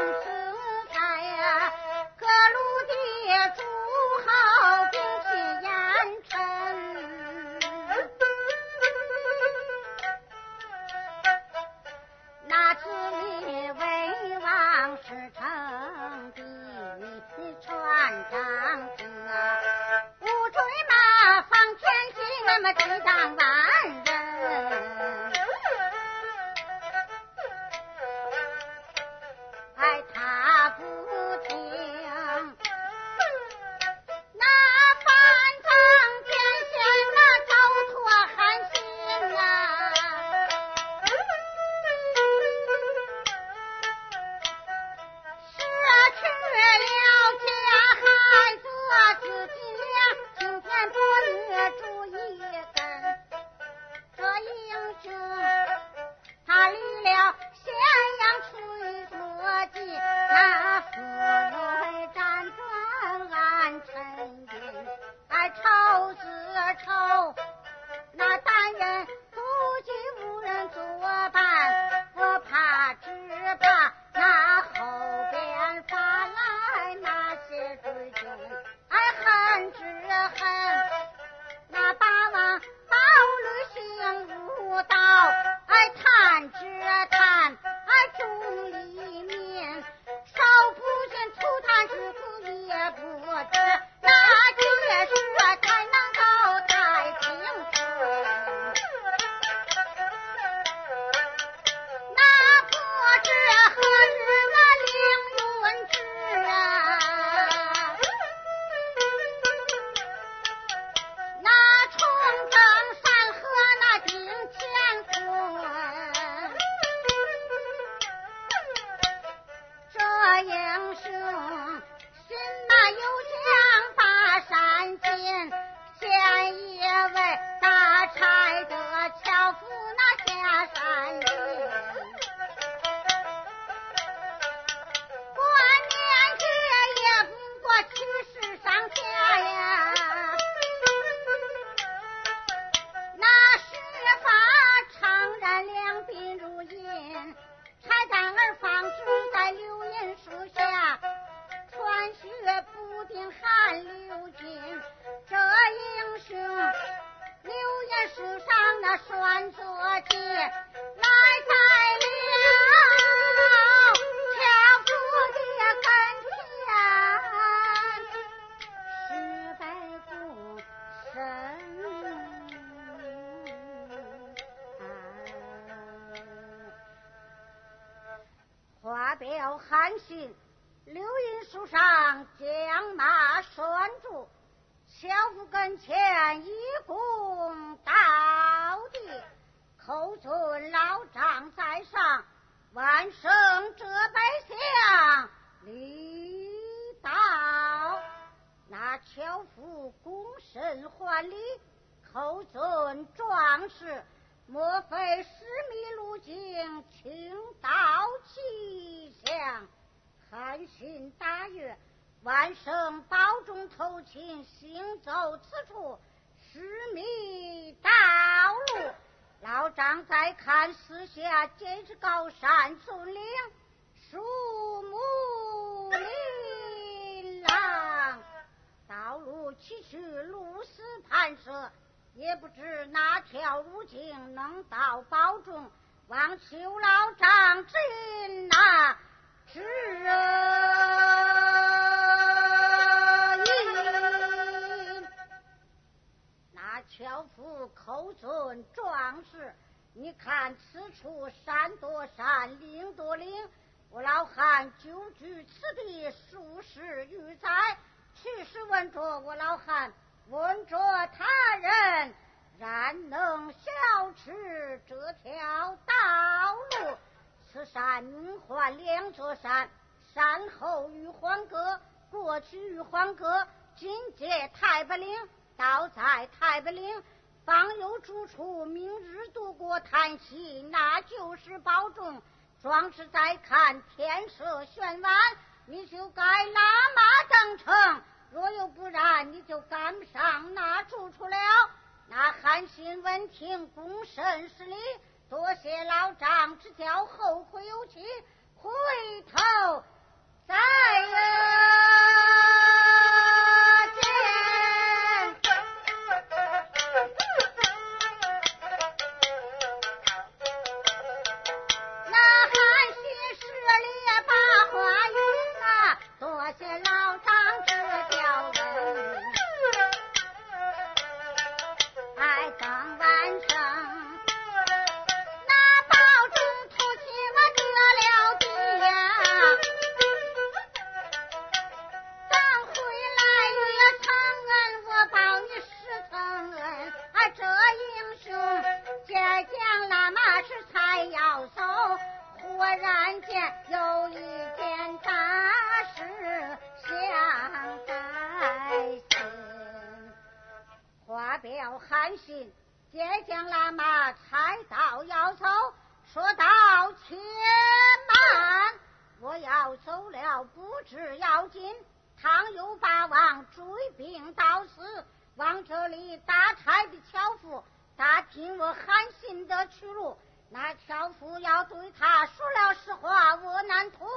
此开呀，各路的诸侯兵起严尘，哪知你威望是称第一传将军啊，乌马放天行，那么抵挡完。靴不定寒流金。这英雄流言树上那拴着结，来在了千夫的跟前，十百步身。画表函信，流云树上将马拴住，樵夫跟前一躬到地，口尊老丈在上，万圣这百相礼道。那樵夫躬身还礼，口尊壮士。莫非十米路径，请到吉祥？韩信大悦，万圣保重头前，行走此处十米道路。老张再看四下，皆是高山峻岭，树木琳琅，道路崎岖，路死盘蛇。也不知哪条路径能到保中，望求老丈指引呐。是人那樵夫口尊壮士，你看此处山多山，岭多岭，我老汉久居此地数十余载，去时问着我老汉。问着他人，然能晓持这条道路。此山名唤两座山，山后玉皇阁，过去玉皇阁，紧接太白岭，倒在太白岭，方有住处，明日渡过叹息，那就是保重。壮士再看天色玄晚，你就该拉马登城。若有不然，你就赶不上那住处了。那韩信闻听，躬身施礼，多谢老丈指教，后会有期，回头再见。忽然间有一件大事想在心，画表函信，接将拉马踩到要走，说道：“且慢，我要走了，不知要紧。倘有八王追兵到此，往这里打柴的樵夫打听我韩信的去路。”那樵夫要对他说了实话，我难脱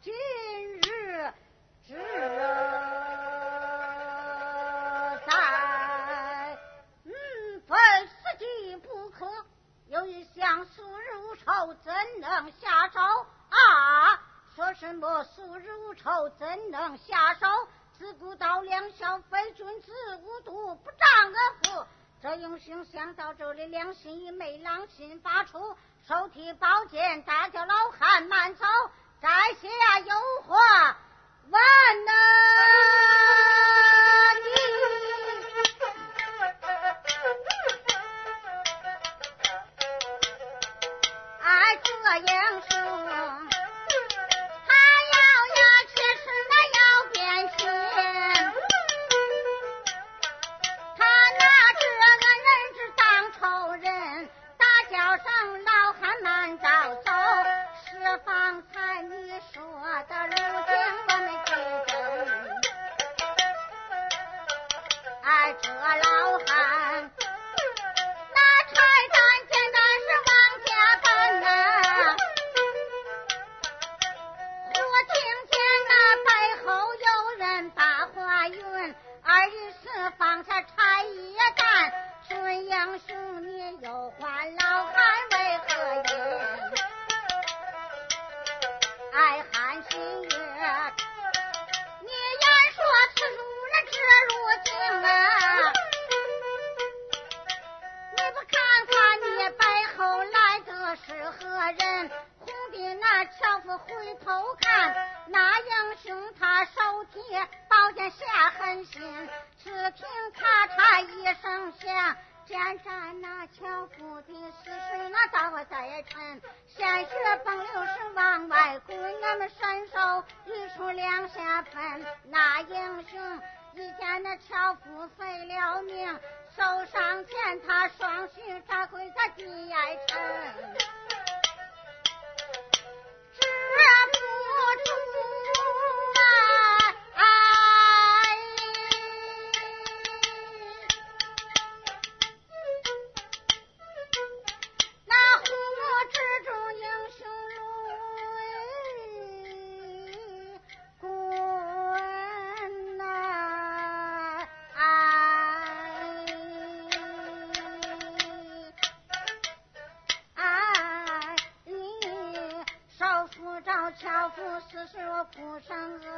今日之灾，嗯，非死计不可。有一想素日无仇，怎能下手啊？说什么素日无仇，怎能下手？自古道两小非君子，无毒不长的夫。这英雄想到这里，良心一昧，狼心发出，手提宝剑，大叫老汉慢走，在下有话问呐，想见着那樵夫的死水，那大在沉，鲜血奔流是往外滚，俺们伸手一出两下喷，那英雄一见那樵夫废了命，手上前他双膝，咋跪他地挨沉？不招樵夫是舍，我不上恩。